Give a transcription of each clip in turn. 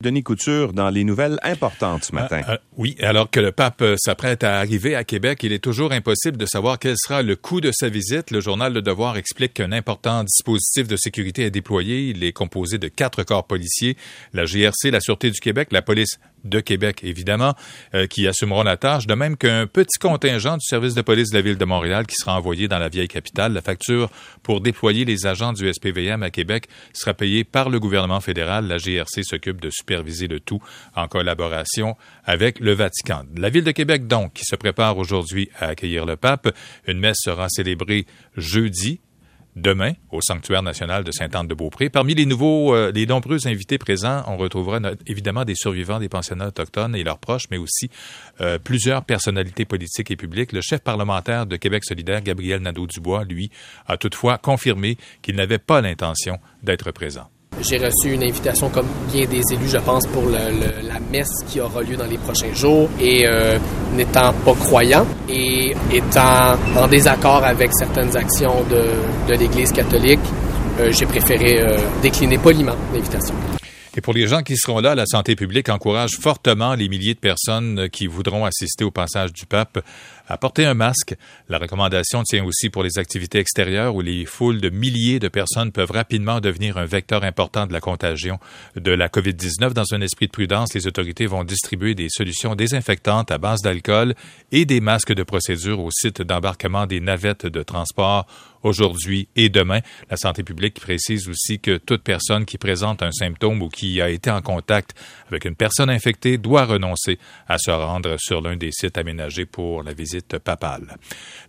Denis Couture dans les nouvelles importantes ce matin. Euh, euh, oui, alors que le pape euh, s'apprête à arriver à Québec, il est toujours impossible de savoir quel sera le coût de sa visite. Le journal Le Devoir explique qu'un important dispositif de sécurité est déployé. Il est composé de quatre corps policiers, la GRC, la Sûreté du Québec, la police de Québec, évidemment, qui assumeront la tâche, de même qu'un petit contingent du service de police de la ville de Montréal qui sera envoyé dans la vieille capitale. La facture pour déployer les agents du SPVM à Québec sera payée par le gouvernement fédéral. La GRC s'occupe de superviser le tout en collaboration avec le Vatican. La ville de Québec, donc, qui se prépare aujourd'hui à accueillir le pape. Une messe sera célébrée jeudi demain au sanctuaire national de Sainte-Anne-de-Beaupré. Parmi les nouveaux, euh, les nombreux invités présents, on retrouvera évidemment des survivants des pensionnats autochtones et leurs proches, mais aussi euh, plusieurs personnalités politiques et publiques. Le chef parlementaire de Québec solidaire, Gabriel Nadeau-Dubois, lui, a toutefois confirmé qu'il n'avait pas l'intention d'être présent. J'ai reçu une invitation comme bien des élus, je pense, pour la messe qui aura lieu dans les prochains jours. Et euh, n'étant pas croyant et étant en désaccord avec certaines actions de, l'Église catholique, euh, j'ai préféré euh, décliner poliment l'invitation. Et pour les gens qui seront là, la santé publique encourage fortement les milliers de personnes qui voudront assister au passage du pape à porter un masque. La recommandation tient aussi pour les activités extérieures où les foules de milliers de personnes peuvent rapidement devenir un vecteur important de la contagion de la COVID-19. Dans un esprit de prudence, les autorités vont distribuer des solutions désinfectantes à base d'alcool et des masques de procédure au site d'embarquement des navettes de transport aujourd'hui et demain. La santé publique précise aussi que toute personne qui présente un symptôme ou qui a été en contact avec une personne infectée doit renoncer à se rendre sur l'un des sites aménagés pour la visite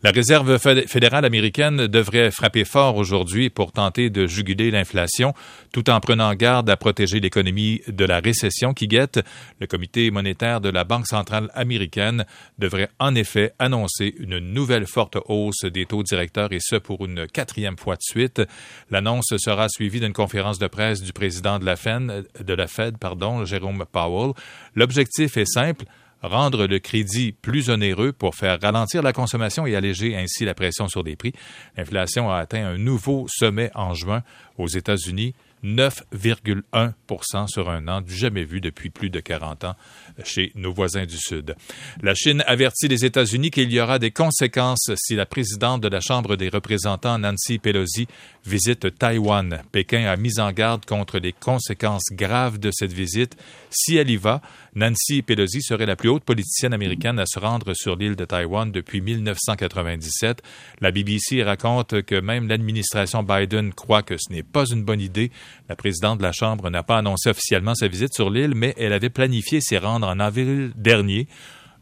La Réserve fédérale américaine devrait frapper fort aujourd'hui pour tenter de juguler l'inflation tout en prenant garde à protéger l'économie de la récession qui guette. Le comité monétaire de la Banque centrale américaine devrait en effet annoncer une nouvelle forte hausse des taux directeurs et ce pour une quatrième fois de suite. L'annonce sera suivie d'une conférence de presse du président de la Fed, de pardon, Jérôme Powell. L'objectif est simple rendre le crédit plus onéreux pour faire ralentir la consommation et alléger ainsi la pression sur les prix. L'inflation a atteint un nouveau sommet en juin aux États-Unis. 9,1% sur un an, du jamais vu depuis plus de 40 ans chez nos voisins du Sud. La Chine avertit les États-Unis qu'il y aura des conséquences si la présidente de la Chambre des représentants, Nancy Pelosi, visite Taïwan. Pékin a mis en garde contre les conséquences graves de cette visite. Si elle y va, Nancy Pelosi serait la plus haute politicienne américaine à se rendre sur l'île de Taïwan depuis 1997. La BBC raconte que même l'administration Biden croit que ce n'est pas une bonne idée. La présidente de la Chambre n'a pas annoncé officiellement sa visite sur l'île, mais elle avait planifié s'y rendre en avril dernier.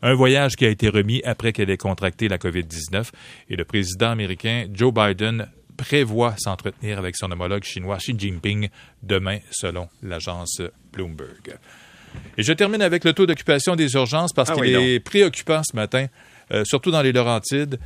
Un voyage qui a été remis après qu'elle ait contracté la COVID-19 et le président américain Joe Biden prévoit s'entretenir avec son homologue chinois Xi Jinping demain, selon l'agence Bloomberg. Et je termine avec le taux d'occupation des urgences parce ah qu'il est préoccupant ce matin, euh, surtout dans les Laurentides.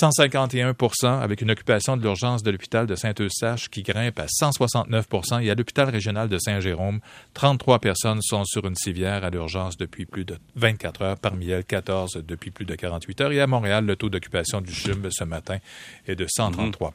151% avec une occupation de l'urgence de l'hôpital de Saint-Eustache qui grimpe à 169% et à l'hôpital régional de Saint-Jérôme, 33 personnes sont sur une civière à l'urgence depuis plus de 24 heures, parmi elles 14 depuis plus de 48 heures. Et à Montréal, le taux d'occupation du CHUM ce matin est de 133